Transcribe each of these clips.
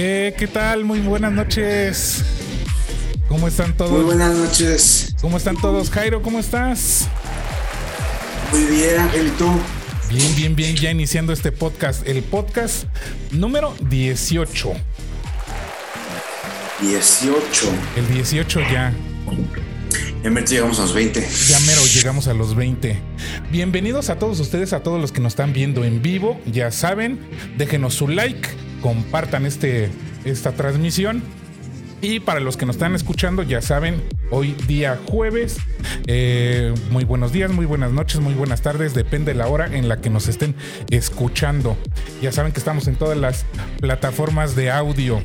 Eh, ¿Qué tal? Muy buenas noches. ¿Cómo están todos? Muy buenas noches. ¿Cómo están todos? Jairo, ¿cómo estás? Muy bien, Angelito. Bien, bien, bien. Ya iniciando este podcast. El podcast número 18. 18. El 18 ya. Ya mero llegamos a los 20. Ya mero llegamos a los 20. Bienvenidos a todos ustedes, a todos los que nos están viendo en vivo. Ya saben, déjenos su like, compartan este, esta transmisión. Y para los que nos están escuchando, ya saben, hoy día jueves, eh, muy buenos días, muy buenas noches, muy buenas tardes, depende de la hora en la que nos estén escuchando. Ya saben que estamos en todas las plataformas de audio.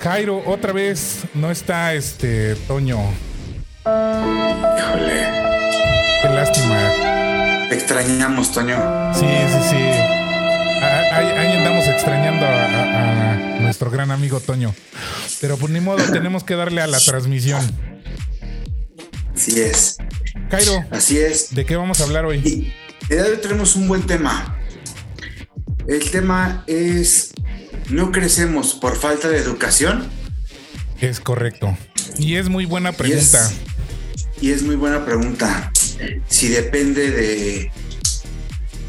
Jairo, otra vez no está este Toño. Híjole. Qué lástima. Te extrañamos, Toño. Sí, sí, sí. Ah, Ahí, ahí andamos extrañando a, a- a nuestro gran amigo Toño. Pero por ni modo, tenemos que darle a la transmisión. Así es. Jairo, Así es. ¿de qué vamos a hablar hoy? Y el día de hoy tenemos un buen tema. El tema es: ¿no crecemos por falta de educación? Es correcto. Y es muy buena pregunta. Y es, y es muy buena pregunta. Si depende de,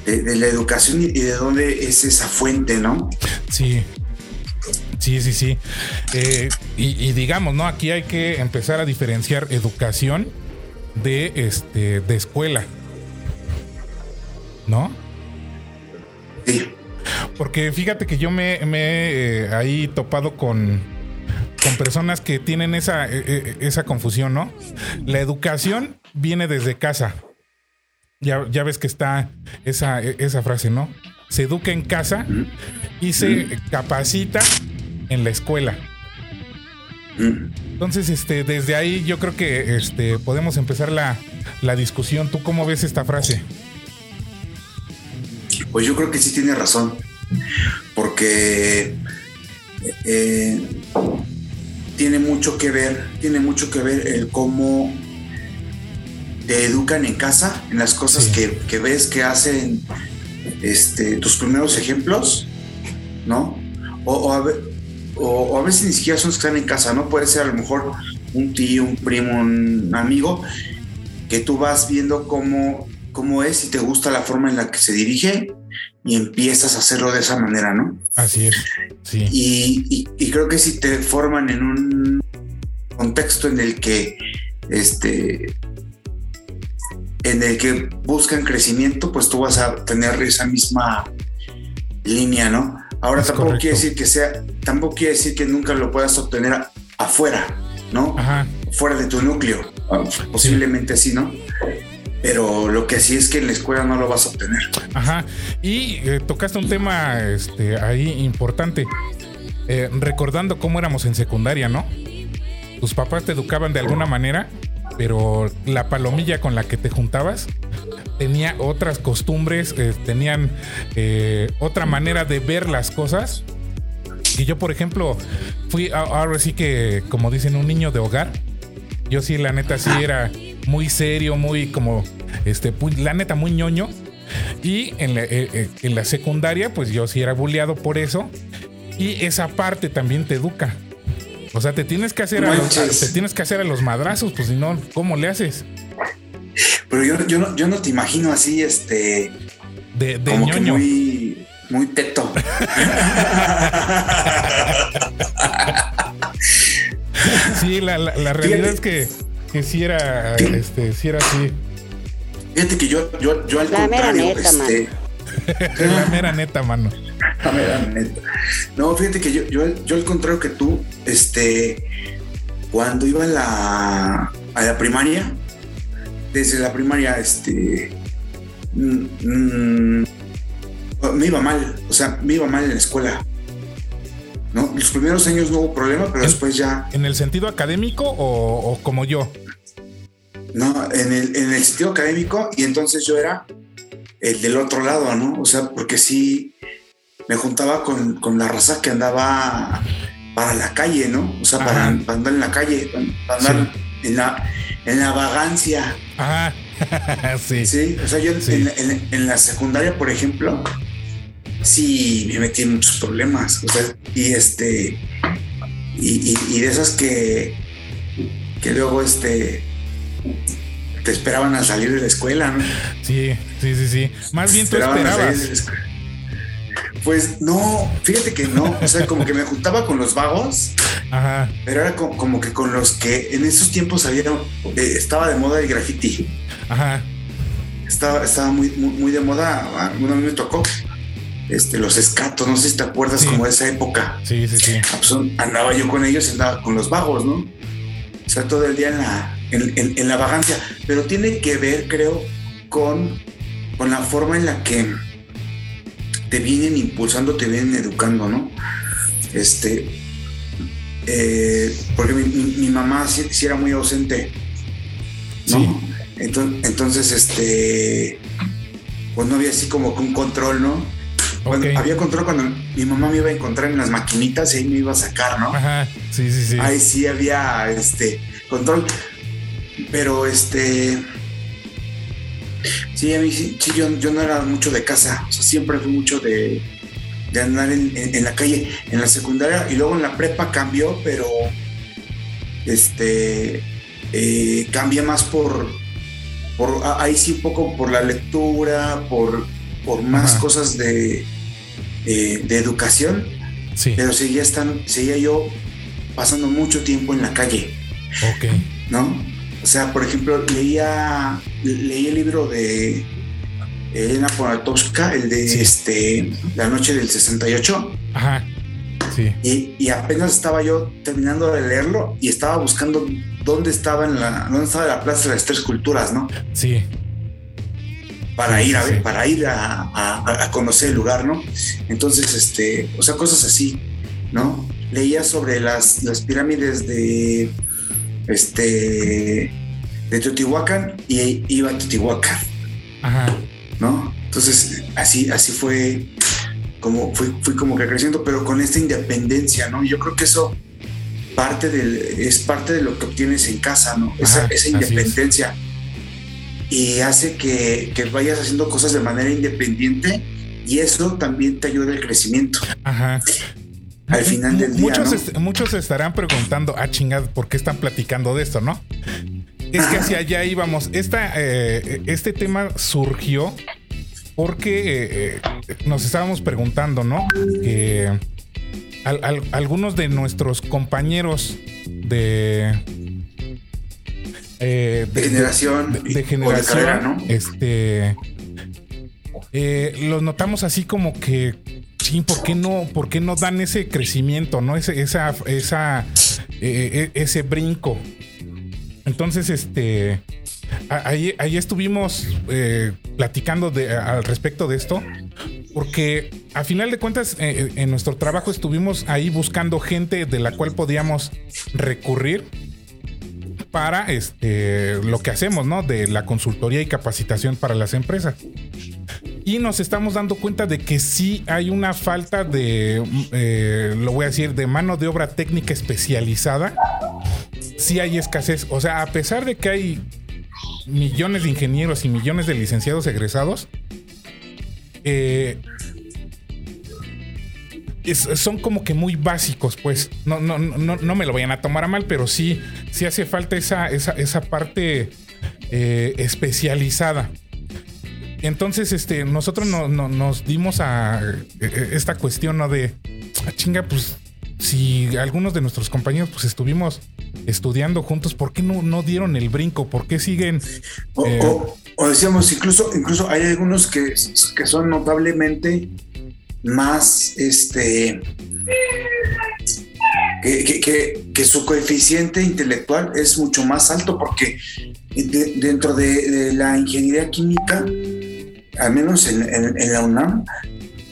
de, de la educación y de dónde es esa fuente, ¿no? Sí. Sí, sí, sí. Eh, y, y digamos, ¿no? Aquí hay que empezar a diferenciar educación de este de escuela. ¿No? Sí. Porque fíjate que yo me, me he eh, ahí topado con, con personas que tienen esa, eh, esa confusión, ¿no? La educación viene desde casa. Ya, ya ves que está esa, esa frase, ¿no? Se educa en casa y se capacita en la escuela. Entonces, este, desde ahí yo creo que este, podemos empezar la, la discusión. ¿Tú cómo ves esta frase? Pues yo creo que sí tiene razón, porque eh, tiene mucho que ver, tiene mucho que ver el cómo te educan en casa, en las cosas Sí. que, que ves que hacen este, tus primeros ejemplos, ¿no? O, o a ve- o- o a veces ni siquiera son los que están en casa, ¿no? Puede ser a lo mejor un tío, un primo, un amigo, que tú vas viendo cómo, cómo es y te gusta la forma en la que se dirige y empiezas a hacerlo de esa manera, ¿no? Así es. Sí. Y, y- y creo que si te forman en un contexto en el que este en el que buscan crecimiento, pues tú vas a tener esa misma línea, ¿no? Ahora Es tampoco correcto. quiere decir que sea, tampoco quiere decir que nunca lo puedas obtener afuera, ¿no? Ajá. Fuera de tu núcleo. Ah, Posiblemente sí, ¿no? Pero lo que sí es que en la escuela no lo vas a obtener. Ajá. Y eh, tocaste un tema este, ahí importante. Eh, recordando cómo éramos en secundaria, ¿no? Tus papás te educaban de alguna manera, pero la palomilla con la que te juntabas tenía otras costumbres, eh, tenían eh, otra manera de ver las cosas. Y yo, por ejemplo, fui ahora sí que, como dicen, un niño de hogar. Yo sí, la neta, sí era muy serio, muy como, este, la neta, muy ñoño. Y en la, eh, eh, en la secundaria, pues yo sí era bulleado por eso. Y esa parte también te educa. O sea, te tienes que hacer a los, te tienes que hacer a los madrazos, pues si no, ¿cómo le haces? Pero yo, yo, no, yo no te imagino así, este, De, de como que ñoño. muy, muy teto. Sí, la, la- la realidad Fíjate. es que, que sí era, este, sí era así. Fíjate que yo, yo, yo al La mera contrario, neta, este, la mera neta, mano. Neta. No, fíjate que yo, yo, yo al contrario que tú, este, cuando iba a la, a la primaria, desde la primaria, este, mm, mm, me iba mal, o sea, me iba mal en la escuela. ¿no? Los primeros años no hubo problema, pero después ya... ¿En el sentido académico o, como yo? No, en el, en el sentido académico y entonces yo era el del otro lado, ¿no? O sea, porque sí me juntaba con, la raza que andaba para la calle, ¿no? O sea, para, andar en la calle, para, andar en, la, en la vagancia. Ajá. sí. Sí, o sea, yo en, la secundaria, por ejemplo, sí me metí en muchos problemas. O sea, y este. Y, de esas que. que luego este. te esperaban a salir de la escuela, ¿no? Sí, sí, sí, sí. Más bien tú esperabas. Pues no, fíjate que no. O sea, como que me juntaba con los vagos. Ajá. Pero era como, que con los que en esos tiempos había, eh, estaba de moda el graffiti. Ajá. Estaba, estaba muy, muy, de moda. Uno a mí me tocó. Este, los escatos, no sé si te acuerdas como de esa época. Sí, sí, sí. Ah, pues, andaba yo con ellos y andaba con los vagos, ¿no? O sea, todo el día en la, en, la vagancia. Pero tiene que ver, creo, con, con la forma en la que te vienen impulsando, te vienen educando, ¿no? Este, eh, porque mi, mamá sí, era muy ausente, ¿no? Entonces, este, pues no había así como que un control, ¿no? había control cuando mi mamá me iba a encontrar en las maquinitas y ahí me iba a sacar, ¿no? Ajá, sí, sí, sí. Ahí sí había, este, control. Pero, este, sí, a mí sí, yo, yo, no era mucho de casa, o sea, siempre fui mucho de, de andar en, en, la calle, en la secundaria y luego en la prepa cambió, pero, este, eh, cambia más por por ahí sí un poco por la lectura, por, por más cosas de, eh, de educación, sí. pero seguía, están, seguía yo pasando mucho tiempo en la calle. Ok. ¿No? O sea, por ejemplo, leía, leí el libro de Elena Poniatowska, el de este, La Noche del 68. Ajá. Sí. Y, y, apenas estaba yo terminando de leerlo y estaba buscando dónde estaba en la, dónde estaba la Plaza de las Tres Culturas, ¿no? Sí. Para ir a ver, para ir a, conocer el lugar, ¿no? Entonces, este, o sea, cosas así, ¿no? Leía sobre las, las pirámides de este de Teotihuacán y iba a Teotihuacán. Ajá. ¿No? Entonces, así, así fue como fui, fui como que creciendo, pero con esta independencia, ¿no? Yo creo que eso parte del, es parte de lo que obtienes en casa, ¿no? Esa, independencia. Y hace que, vayas haciendo cosas de manera independiente y eso también te ayuda al crecimiento. Ajá. Al final del día. Muchos, muchos estarán preguntando, ah, chingada, ¿por qué están platicando de esto, no? Es que hacia allá íbamos. Esta, eh, este tema surgió porque eh, nos estábamos preguntando, ¿no? Que algunos de nuestros compañeros de, eh, de, generación, de, generación, ¿no? este, eh, los notamos así como que sí, ¿por qué no, por qué no dan ese crecimiento, no ese, esa, esa, eh, ese brinco? Entonces, este, ahí, ahí estuvimos platicando de, al respecto de esto porque a final de cuentas eh, eh, en nuestro trabajo estuvimos ahí buscando gente de la cual podíamos recurrir para este lo que hacemos, ¿no? De la consultoría y capacitación para las empresas. Y nos estamos dando cuenta de que sí hay una falta de, eh, lo voy a decir, de mano de obra técnica especializada. Sí hay escasez. O sea, a pesar de que hay millones de ingenieros y millones de licenciados egresados, eh, son como que muy básicos, pues. No, no, no, no me lo vayan a tomar a mal, pero sí, sí hace falta esa, esa, parte eh, especializada. Entonces, este, nosotros no, nos dimos a eh, esta cuestión ¿no? de ah, chinga, pues si algunos de nuestros compañeros pues estuvimos estudiando juntos, ¿por qué no, no dieron el brinco? ¿Por qué siguen? O, o, decíamos, incluso, incluso hay algunos que, que son notablemente más este que, que, su coeficiente intelectual es mucho más alto porque dentro de, la ingeniería química, al menos en, en, la UNAM,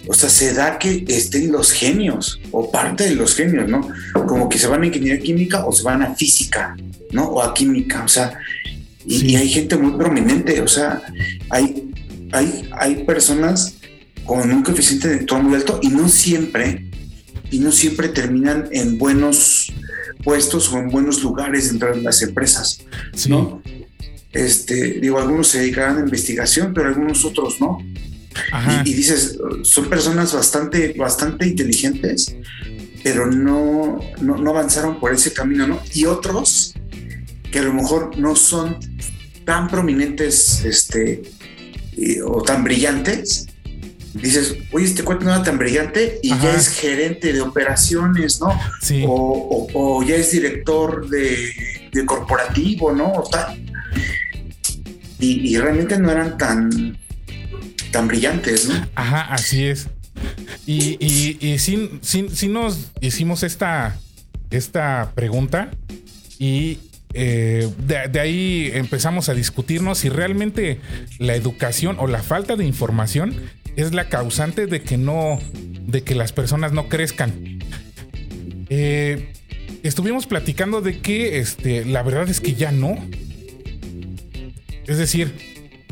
o sea, se da que estén los genios o parte de los genios, ¿no? Como que se van a ingeniería química o se van a física, ¿no? O a química, o sea, y, hay gente muy prominente, o sea, hay, hay, hay personas con un coeficiente intelectual muy alto y no siempre, y no siempre terminan en buenos puestos o en buenos lugares dentro de las empresas, ¿no? Este, digo, algunos se dedicarán a investigación, pero algunos otros no. Y, dices, son personas bastante, bastante inteligentes, pero no, no, avanzaron por ese camino, ¿no? Y otros que a lo mejor no son tan prominentes este, o tan brillantes, dices, oye, este cuento no era tan brillante y ya es gerente de operaciones, ¿no? Sí. O, ya es director de, corporativo, ¿no? O tal. Y, realmente no eran tan, tan brillantes, ¿no? Ajá, así es. Y, y, y sí, nos hicimos esta, esta pregunta y eh, de, ahí empezamos a discutirnos si realmente la educación o la falta de información es la causante de que no, de que las personas no crezcan. Eh, estuvimos platicando de que este, la verdad es que ya no. Es decir,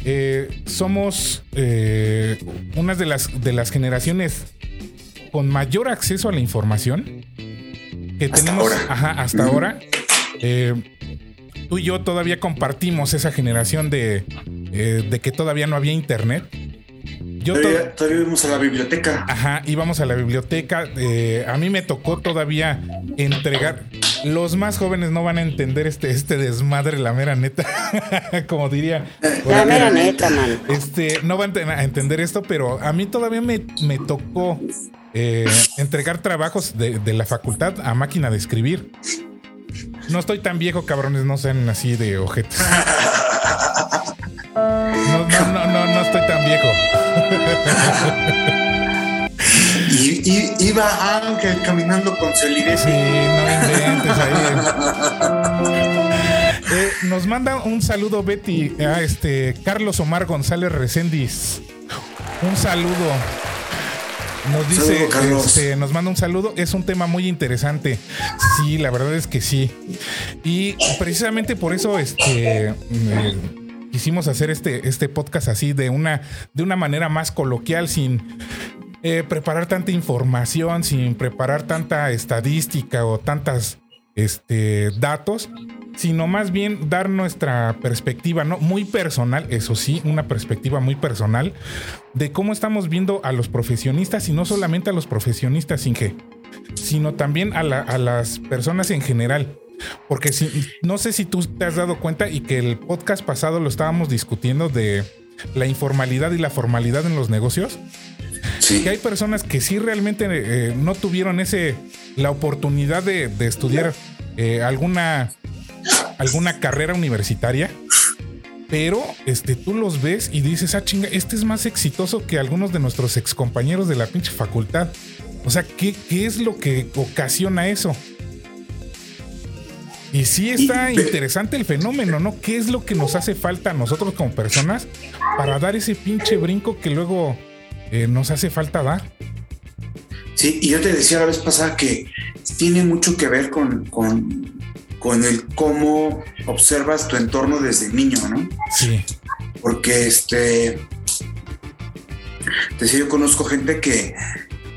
eh, somos eh, una de las, de las generaciones con mayor acceso a la información que tenemos hasta ahora. Eh, tú y yo todavía compartimos esa generación de, de que todavía no había internet. Yo todavía, íbamos a la biblioteca. Ajá, íbamos a la biblioteca. a mí me tocó todavía entregar. Los más jóvenes no van a entender este, este desmadre, la mera neta. Como diría. La mera neta, man. Este, no van a entender esto, pero a mí todavía me, me tocó eh, entregar trabajos de, de la facultad a máquina de escribir. No estoy tan viejo, cabrones, no sean así de ojetes. No, no, no, no, no estoy tan viejo. Y, iba Ángel caminando con solidez. Sí, no inventes ahí. Eh, nos manda un saludo Betty a este Carlos Omar González Recendis. Un saludo. Nos dice, este, nos manda un saludo. Es un tema muy interesante. Sí, la verdad es que sí. Y precisamente por eso, este, quisimos hacer este, este podcast así de una, de una manera más coloquial, sin eh, preparar tanta información, sin preparar tanta estadística o tantas este, datos, sino más bien dar nuestra perspectiva, ¿no? Muy personal, eso sí, una perspectiva muy personal de cómo estamos viendo a los profesionistas y no solamente a los profesionistas, Inge, sino también a, a las personas en general. Porque si, no sé si tú te has dado cuenta y que el podcast pasado lo estábamos discutiendo de la informalidad y la formalidad en los negocios. Sí. Que hay personas que sí realmente eh, no tuvieron ese la oportunidad de, estudiar eh, alguna alguna carrera universitaria, pero este tú los ves y dices, ah, chinga, este es más exitoso que algunos de nuestros excompañeros de la pinche facultad. O sea, ¿qué, qué es lo que ocasiona eso? Y sí está interesante el fenómeno, ¿no? ¿Qué es lo que nos hace falta a nosotros como personas para dar ese pinche brinco que luego eh, nos hace falta dar? Sí, y yo te decía la vez pasada que tiene mucho que ver con, con, con el cómo observas tu entorno desde niño, ¿no? Sí. Porque este. Te decía, yo conozco gente que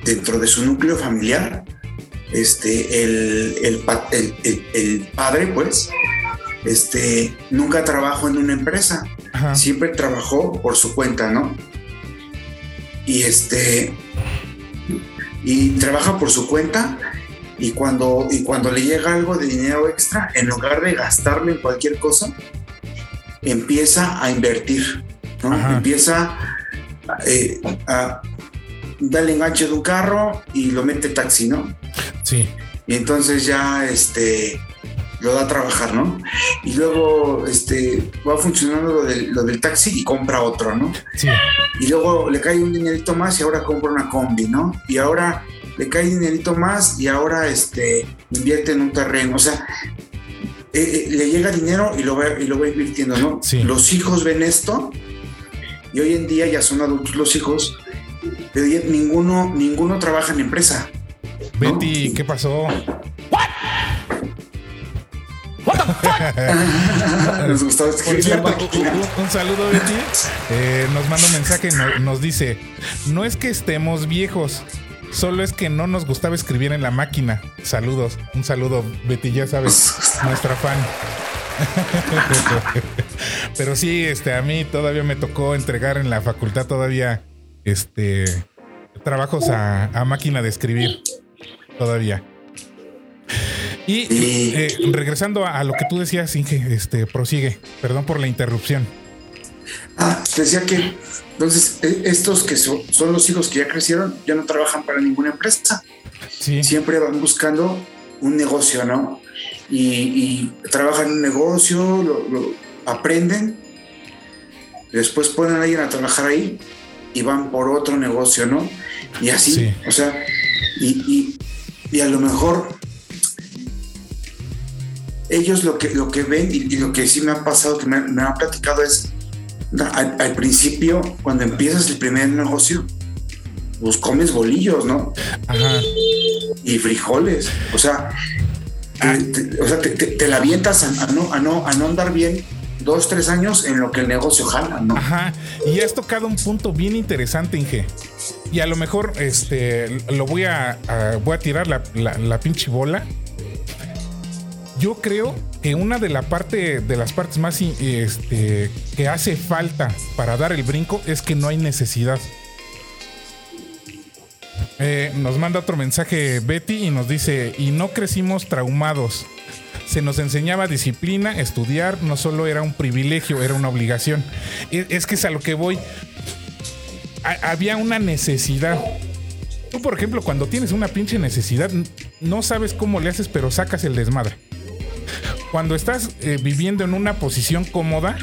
dentro de su núcleo familiar este, el, el, padre, pues, este, nunca trabajó en una empresa, siempre trabajó por su cuenta, ¿no? Y este, y trabaja por su cuenta y cuando, y cuando le llega algo de dinero extra, en lugar de gastarlo en cualquier cosa, empieza a invertir, ¿no? Empieza eh, a darle enganche de un carro y lo mete taxi, ¿no? Sí. Y entonces ya este lo da a trabajar, ¿no? Y luego este va funcionando lo del, lo del taxi y compra otro, ¿no? Sí. Y luego le cae un dinerito más y ahora compra una combi, ¿no? Y ahora le cae dinerito más y ahora este invierte en un terreno, o sea, eh, eh, le llega dinero y lo va, y lo va invirtiendo, ¿no? Sí. Los hijos ven esto y hoy en día ya son adultos los hijos pero ninguno, ninguno trabaja en empresa. ¿no? Betty, ¿qué pasó? Nos gustaba Por escribir la cierto, máquina. un, un saludo, Betty. Eh, nos manda un mensaje y no- nos dice: No es que estemos viejos, solo es que no nos gustaba escribir en la máquina. Saludos, un saludo, Betty, ya sabes, nuestra fan. Pero sí, este, a mí todavía me tocó entregar en la facultad todavía este trabajos a, a máquina de escribir. Todavía. Y eh, regresando a, a lo que tú decías, Inge, este, prosigue. Perdón por la interrupción. Ah, decía que entonces e- estos que son, son los hijos que ya crecieron, ya no trabajan para ninguna empresa. Sí, Siempre van buscando un negocio, ¿no? Y, y trabajan en un negocio, lo, lo aprenden, después ponen a alguien a trabajar ahí y van por otro negocio, ¿no? Y así, Sí. o sea, y, y- y a lo mejor ellos lo que, lo que ven y, y lo que sí me ha pasado, que me, me han platicado es, al, al principio, cuando empiezas el primer negocio, pues comes bolillos, ¿no? ajá. y frijoles. O sea, te, te- o sea, te, te- te la avientas a, a no, a, no, a no andar bien dos, tres años en lo que el negocio jala, ¿no? Ajá, y has tocado un punto bien interesante, Inge. Y a lo mejor este lo voy a, a- voy a tirar la, la, la pinche bola. Yo creo que una de la parte de las partes más i- este, que hace falta para dar el brinco es que no hay necesidad. Eh, nos manda otro mensaje Betty y nos dice, y no crecimos traumados. Se nos enseñaba disciplina, estudiar no solo era un privilegio, era una obligación. Es, es que es a lo que voy. Ha- había una necesidad. Tú, por ejemplo, cuando tienes una pinche necesidad, no sabes cómo le haces, pero sacas el desmadre. Cuando estás eh, viviendo en una posición cómoda,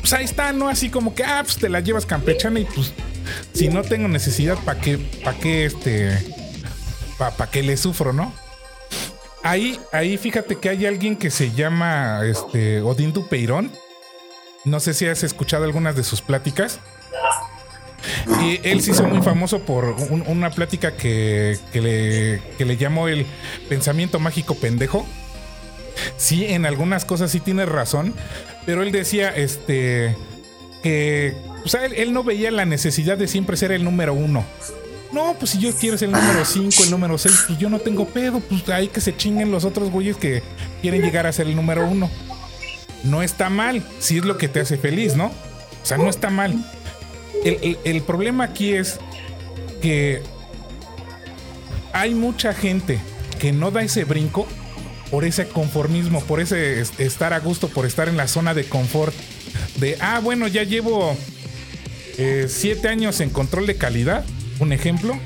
pues ahí está, ¿no? Así como que, ah, pues te la llevas campechana y pues si no tengo necesidad, ¿para qué, para qué, este, para qué le sufro, no? Ahí, ahí fíjate que hay alguien que se llama, este, Odín Dupeirón. No sé si has escuchado algunas de sus pláticas. Y él se hizo muy famoso por un- una plática que, que le, que le llamó el pensamiento mágico pendejo. Sí, en algunas cosas sí tiene razón, pero él decía este que o sea, él, no veía la necesidad de siempre ser el número uno. No, pues si yo quiero ser el número 5, el número 6, pues yo no tengo pedo, pues hay que se chinguen los otros güeyes que quieren llegar a ser el número uno. No está mal, si es lo que te hace feliz, ¿no? O sea, no está mal. El problema aquí es que hay mucha gente que no da ese brinco por ese conformismo, por ese es- estar a gusto, por estar en la zona de confort. De, ah, bueno, ya llevo eh, siete años en control de calidad, un ejemplo.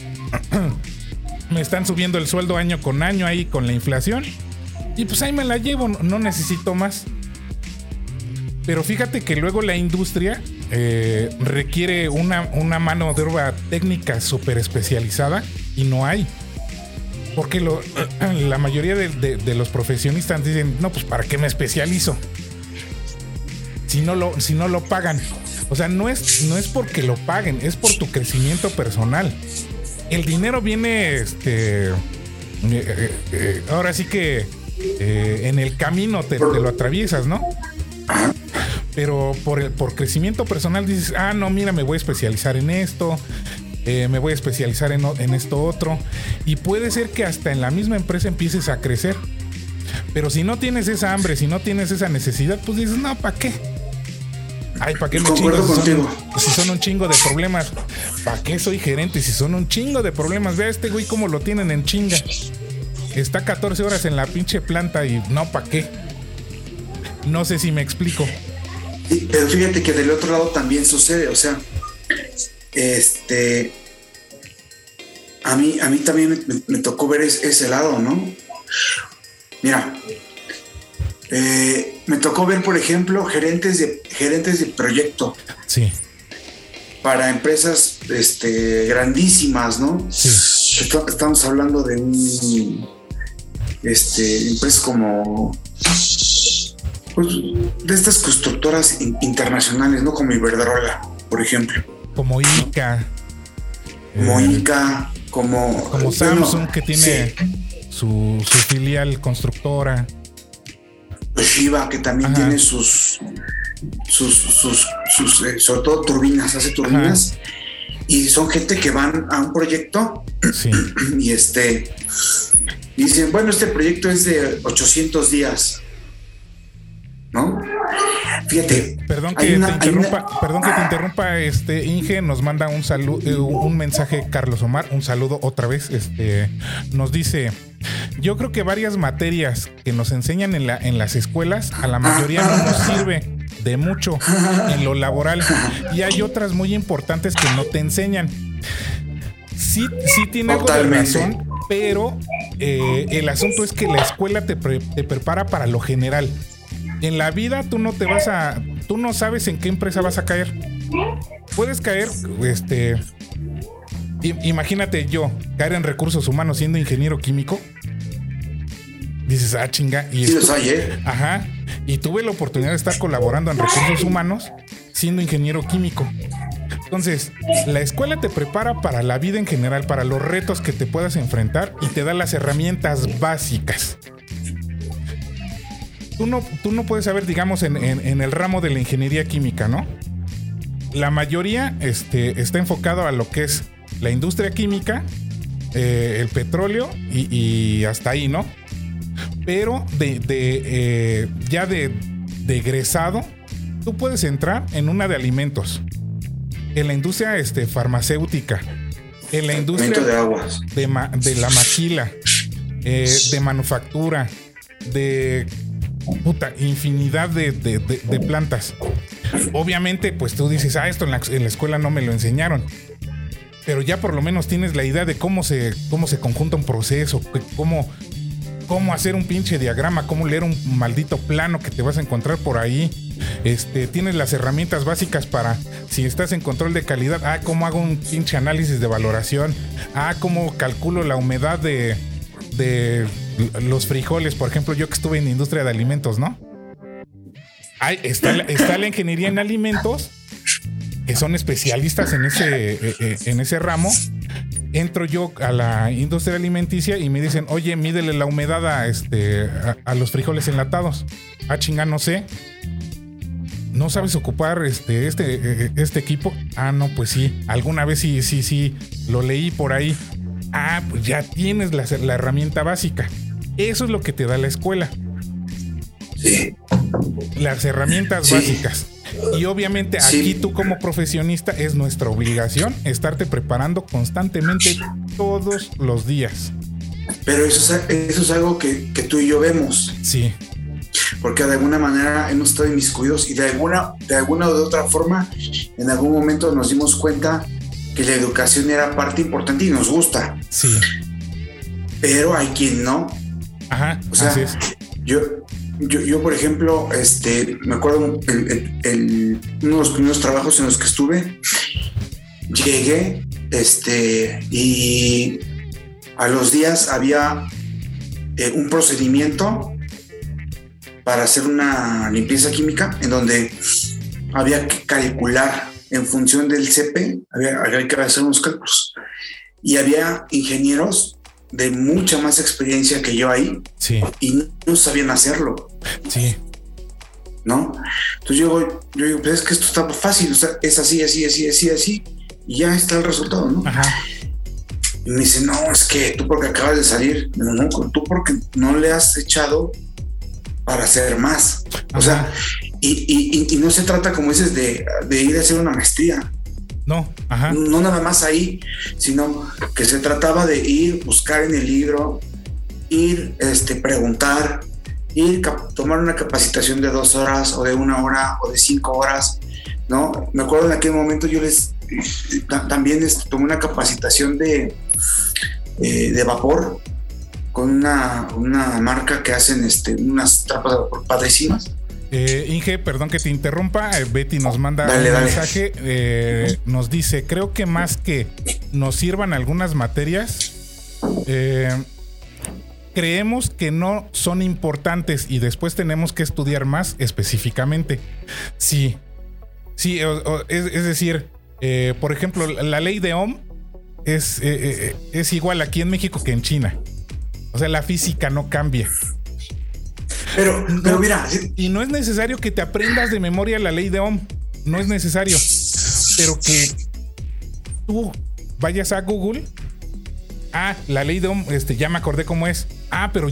me están subiendo el sueldo año con año ahí con la inflación. Y pues ahí me la llevo, no- no necesito más. Pero fíjate que luego la industria eh, requiere una, una mano de obra técnica súper especializada y no hay. Porque lo- la mayoría de, los profesionistas dicen, no, pues ¿para qué me especializo? Si no lo, si no lo pagan. O sea, no es, no es porque lo paguen, es por tu crecimiento personal. El dinero viene, este, eh, eh, eh, ahora sí que en el camino te, te lo atraviesas, ¿no? Pero por, el, por crecimiento personal dices, ah, no, mira, me voy a especializar en esto, eh, me voy a especializar en, esto otro. Y puede ser que hasta en la misma empresa empieces a crecer. Pero si no tienes esa hambre, si no tienes esa necesidad, pues dices, no, ¿para qué? Ay, ¿para qué me chingo? Si son, contigo. si son un chingo de problemas, ¿para qué soy gerente? Si son un chingo de problemas, ve a este güey cómo lo tienen en chinga. Está 14 horas en la pinche planta y no, ¿para qué? No sé si me explico. Sí, pero fíjate que del otro lado también sucede, o sea, este, a mí, a mí también me, me tocó ver es- ese lado, ¿no? Mira, eh, me tocó ver, por ejemplo, gerentes de, gerentes de proyecto Sí, para empresas este, grandísimas, ¿no? sí, Estamos hablando de un, este, empresas como, pues, de estas constructoras in- internacionales, ¿no? Como Iberdrola, por ejemplo. Como Ica. como Inca, como. Como bueno, Samsung, que tiene sí, su, su filial constructora. Toshiba, que también Ajá. tiene sus. Sus, sus, sus, eh, sobre todo turbinas, hace turbinas. Y son gente que van a un proyecto Sí. y este dicen, bueno, este proyecto es de 800 días. ¿No? Fíjate. Perdón que una- te una- interrumpa, perdón que te interrumpa, este Inge nos manda un saludo, un mensaje Carlos Omar, un saludo otra vez, este nos dice, yo creo que varias materias que nos enseñan en la en las escuelas a la mayoría no nos sirve de mucho en lo laboral y hay otras muy importantes que no te enseñan. Sí, sí tiene algo de razón, pero eh, el asunto es que la escuela te, pre- te prepara para lo general. En la vida tú no te vas a. Tú no sabes en qué empresa vas a caer. Puedes caer, este. Imagínate yo caer en recursos humanos siendo ingeniero químico. Dices, ah, chinga. Y Sí ¿eh? Ajá. Y tuve la oportunidad de estar colaborando en recursos humanos siendo ingeniero químico. Entonces, la escuela te prepara para la vida en general, para los retos que te puedas enfrentar y te da las herramientas básicas. Tú no, tú no puedes saber, digamos, en, en- en el ramo de la ingeniería química, ¿no? La mayoría este, está enfocado a lo que es la industria química, eh, el petróleo y, y hasta ahí, ¿no? Pero de, de, eh, ya de, de egresado, tú puedes entrar en una de alimentos, en la industria este, farmacéutica, en la industria de aguas. de, ma- de la maquila, eh, de manufactura, de puta, infinidad de, de- plantas. Obviamente, pues tú dices, ah, esto en la, escuela no me lo enseñaron. Pero ya por lo menos tienes la idea de cómo se, cómo se conjunta un proceso, cómo, cómo hacer un pinche diagrama, cómo leer un maldito plano que te vas a encontrar por ahí. Este, tienes las herramientas básicas para si estás en control de calidad, ah, cómo hago un pinche análisis de valoración, ah, cómo calculo la humedad de los frijoles, por ejemplo, yo que estuve en industria de alimentos, ¿no? Hay, está, la- ingeniería en alimentos, que son especialistas en ese, eh, eh, en ese ramo. Entro yo a la industria alimenticia y me dicen, oye, mídele la humedad a, este, a, a los frijoles enlatados. Ah, chinga, no sé. ¿No sabes ocupar este, este, eh, este equipo? Ah, no, pues sí. Alguna vez sí, sí, sí. Lo leí por ahí. Ah, pues ya tienes la, la herramienta básica. Eso es lo que te da la escuela. Sí. Las herramientas Sí. básicas. Y obviamente Sí. aquí tú como profesionista es nuestra obligación estarte preparando constantemente todos los días. Pero eso es, eso es algo que, que tú y yo vemos, Sí, porque de alguna manera hemos estado inmiscuidos y de alguna, de alguna o de otra forma, en algún momento nos dimos cuenta que la educación era parte importante y nos gusta, sí. pero hay quien no. Ajá, O sea, así es. Yo, yo, yo, por ejemplo, este, me acuerdo el, el- el- uno de los primeros trabajos en los que estuve, llegué, este, y a los días había eh, un procedimiento para hacer una limpieza química en donde había que calcular en función del CP, había, había que hacer unos cálculos. Y había ingenieros de mucha más experiencia que yo ahí, Sí, y no, sabían hacerlo, sí, ¿no? Entonces yo, yo digo, pues es que esto está fácil, o sea, es así, así, así, así, así, y ya está el resultado, ¿no? ajá, Y me dice, no, es que tú porque acabas de salir, no, no, tú porque no le has echado para hacer más. O sea, Ajá. y, y- y- y no se trata, como dices, de, de ir a hacer una maestría, no, no nada más ahí, sino que se trataba de ir, buscar en el libro, ir, este, preguntar, ir, tomar una capacitación de dos horas o de una hora o de cinco horas, ¿no? Me acuerdo en aquel momento yo les ta- también este, tomé una capacitación de, eh, de vapor con una, una marca que hacen este, unas trapas de vapor padrísimas. Eh, Inge, perdón que te interrumpa. eh, Betty nos manda Dale, un dale. mensaje. eh, nos dice: Creo que más que nos sirvan algunas materias, eh, creemos que no son importantes y después tenemos que estudiar más específicamente. Sí, sí, o- o- es, es decir, por ejemplo, la ley de Ohm es, es igual aquí en México que en China. O sea, la física no cambia. Pero, pero mira, Y no es necesario que te aprendas de memoria la ley de Ohm. No es necesario. Pero que tú vayas a Google. Ah, la ley de Ohm, este, ya me acordé cómo es. Ah, pero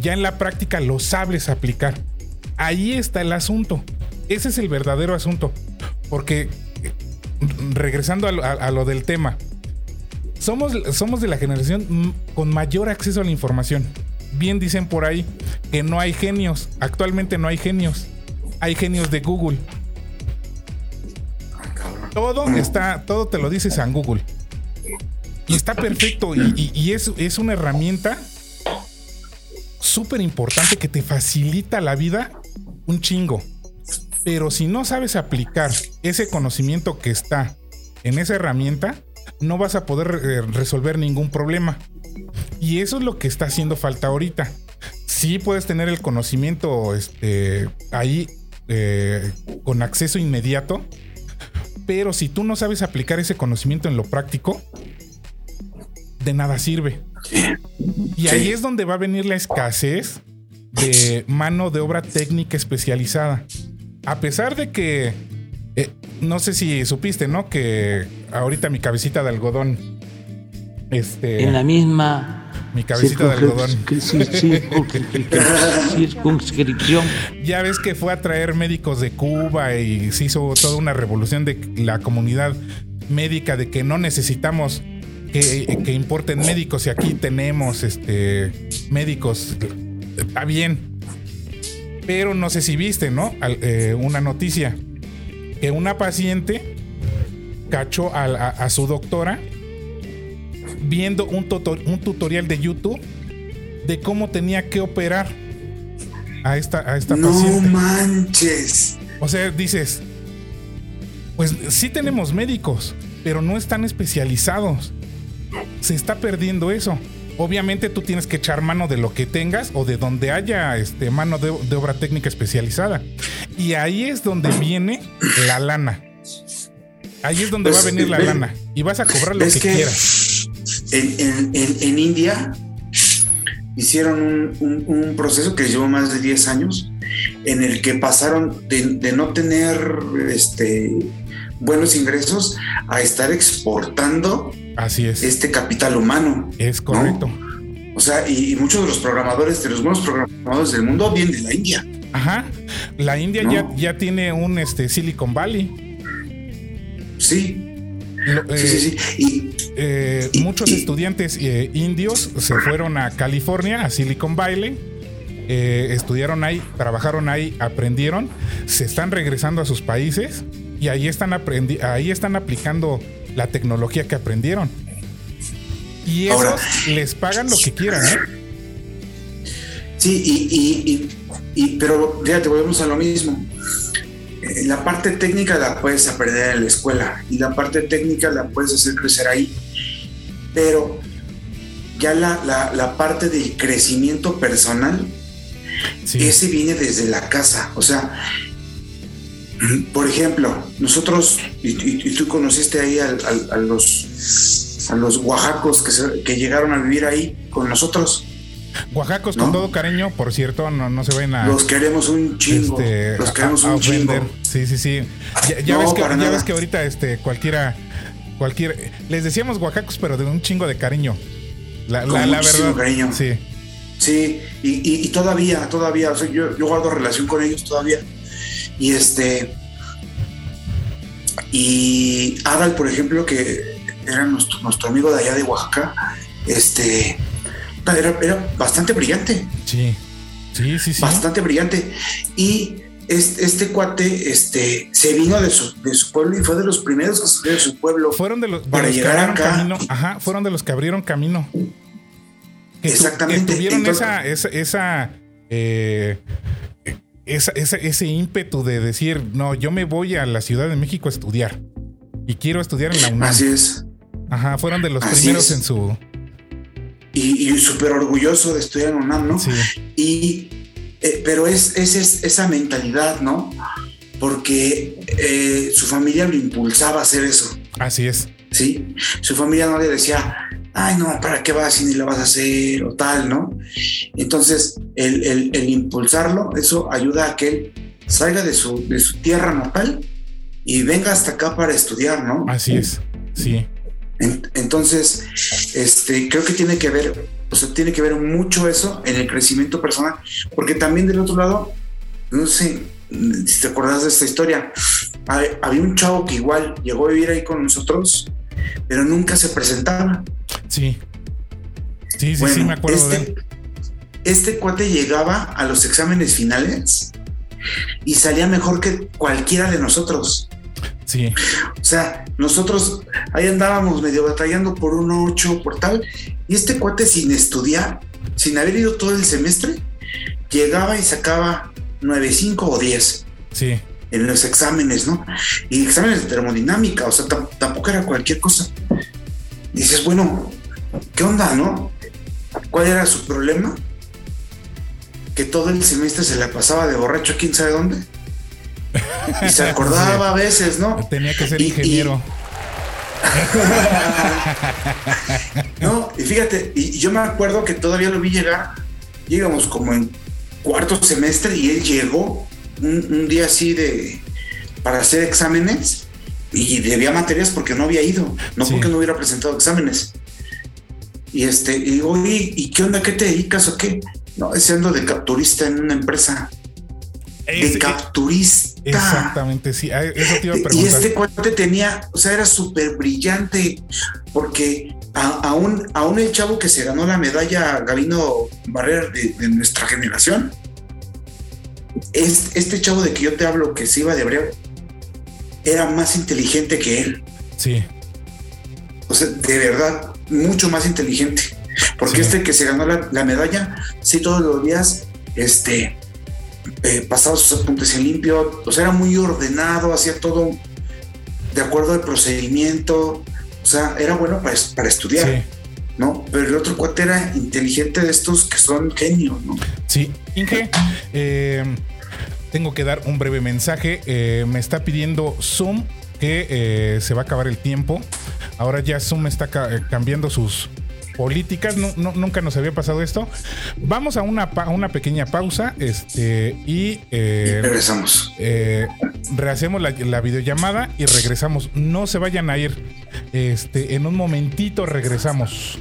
ya en la práctica lo sabes aplicar. Ahí está el asunto. Ese es el verdadero asunto. Porque, regresando a lo, a- a lo del tema, somos, somos de la generación mm, con mayor acceso a la información. Bien dicen por ahí que no hay genios. Actualmente no hay genios. Hay genios de Google. Todo está, todo te lo dices en Google. Y está perfecto. Y es, es una herramienta súper importante que te facilita la vida un chingo. Pero si no sabes aplicar ese conocimiento que está en esa herramienta, no vas a poder eh, resolver ningún problema. Y eso es lo que está haciendo falta ahorita. Sí puedes tener el conocimiento este, ahí eh, con acceso inmediato, pero si tú no sabes aplicar ese conocimiento en lo práctico, de nada sirve. Y ahí es donde va a venir la escasez de mano de obra técnica especializada. A pesar de que, eh, no sé si supiste, ¿no? Que ahorita mi cabecita de algodón, este, en la misma mi cabecita de algodón, circunscripción ya ves que fue a traer médicos de Cuba y se hizo toda una revolución de la comunidad médica de que no necesitamos que, que importen médicos y aquí tenemos este médicos. Está bien. Pero no sé si viste, ¿no? Al- eh, una noticia que una paciente cachó a, a- a su doctora viendo un, tutor- un tutorial de YouTube de cómo tenía que operar a esta, a esta No paciente. manches. O sea, dices, pues sí tenemos médicos, pero no están especializados. Se está perdiendo eso. Obviamente tú tienes que echar mano de lo que tengas o de donde haya este, mano de, de obra técnica especializada. Y ahí es donde viene la lana. Ahí es donde Pues, va a venir la lana. Y vas a cobrar lo que- quieras. En, en- en- en India hicieron un, un- un proceso que llevó más de 10 años en el que pasaron de, de no tener este, buenos ingresos a estar exportando Así es. este capital humano. Es correcto. O sea, y, y muchos de los programadores, de los buenos programadores del mundo, vienen de la India. Ajá. La India No. ya, ya tiene un este, Silicon Valley. Sí, Lo- eh, sí, sí. Y, Eh, muchos estudiantes eh, indios se fueron a California, a Silicon Valley, eh, estudiaron ahí, trabajaron ahí, aprendieron, se están regresando a sus países y ahí están, aprendi- ahí están aplicando la tecnología que aprendieron. Y esos Ahora- les pagan lo que quieran, ¿eh? Sí, y- y- y- pero fíjate, volvemos a lo mismo. Eh, La parte técnica la puedes aprender en la escuela y la parte técnica la puedes hacer crecer ahí. Pero ya la, la- la parte del crecimiento personal, Sí, ese viene desde la casa. O sea, por ejemplo, nosotros, y, y- y tú conociste ahí al- a, los, a los oaxacos que, se- que llegaron a vivir ahí con nosotros. Oaxacos con todo cariño, por cierto, no, no se vayan a... Los queremos un chingo. este, los queremos a- a un chingo. Sí, sí, sí. Ya, ya No, ves que, ya ves que ahorita este, cualquiera, cualquier, les decíamos oaxacos, pero de un chingo de cariño. La, Con la, la verdad. cariño. Sí. Sí, y, y- y todavía, todavía, o sea, yo, yo guardo relación con ellos todavía. Y este. Y Adal, por ejemplo, que era nuestro, nuestro amigo de allá de Oaxaca, este. Era, era bastante brillante, Sí. Sí, sí, sí. bastante brillante. Y este, este cuate este, se vino de su, de su pueblo y fue de los primeros que salió de su pueblo. Fueron de los, de Para los que llegar abrieron acá. camino. Ajá, fueron de los que abrieron camino. Que tu- Exactamente. que tuvieron Entonces- esa, esa, esa, eh, esa- esa- ese ímpetu de decir, no, yo me voy a la Ciudad de México a estudiar. Y quiero estudiar en la UNAM. Así es. Ajá, fueron de los Así primeros es. en su. Y, y súper orgulloso de estudiar en UNAM, ¿no? Sí. Y, eh, pero es, es, es esa mentalidad, ¿no? Porque eh, su familia lo impulsaba a hacer eso. Así es. ¿sí? Su familia no le decía, ay, no, ¿para qué vas si ni lo vas a hacer o tal, ¿no? Entonces, el, el- el impulsarlo, eso ayuda a que él salga de su, de su tierra natal y venga hasta acá para estudiar, ¿no? Así es. Sí. En- Entonces, este, creo que tiene que ver, o sea, tiene que ver mucho eso en el crecimiento personal, porque también del otro lado, no sé si te acordás de esta historia, hab- había un chavo que igual llegó a vivir ahí con nosotros, pero nunca se presentaba. Sí. Sí, sí, sí, me acuerdo de este, él. este cuate llegaba a los exámenes finales y salía mejor que cualquiera de nosotros. Sí. O sea, nosotros ahí andábamos medio batallando por un 8, por tal, y este cuate sin estudiar, sin haber ido todo el semestre, llegaba y sacaba 9, 5 o 10 Sí. en los exámenes, ¿no? Y exámenes de termodinámica, o sea, tam- tampoco era cualquier cosa. Y dices, bueno, ¿qué onda, no? ¿Cuál era su problema? Que todo el semestre se la pasaba de borracho, quién sabe dónde. Y se acordaba a veces, ¿no? Tenía que ser Y- y- ingeniero. No, y fíjate, y yo me acuerdo que todavía lo vi llegar, llegamos como en cuarto semestre y él llegó un, un día así de para hacer exámenes y debía materias porque no había ido, no Sí. porque no hubiera presentado exámenes. Y este, y digo, oye, ¿y qué onda? ¿Qué te dedicas o qué? No, ese ando de capturista en una empresa. Es- de capturista. Exactamente, sí. Eso te iba a Y este cuate tenía, o sea, era súper brillante, porque a- aún, aún el chavo que se ganó la medalla Gabino Barrera de, de nuestra generación, es, este chavo de que yo te hablo, que se iba de hebreo, era más inteligente que él. Sí. O sea, de verdad, mucho más inteligente. Porque Sí. este que se ganó la, la medalla, sí, todos los días, este, eh, pasaba sus apuntes en limpio, o sea, era muy ordenado, hacía todo de acuerdo al procedimiento, o sea, era bueno para, para estudiar, Sí. ¿no? Pero el otro cuate era inteligente de estos que son genios, ¿no? Sí, Inge, eh, tengo que dar un breve mensaje. Eh, me está pidiendo Zoom que eh, se va a acabar el tiempo. Ahora ya Zoom está ca- eh, cambiando sus políticas. No- no- nunca nos había pasado esto. Vamos a una, pa- a una pequeña pausa este, y eh, Regresamos. eh, rehacemos la, la videollamada y regresamos. No se vayan a ir. Este, en un momentito regresamos.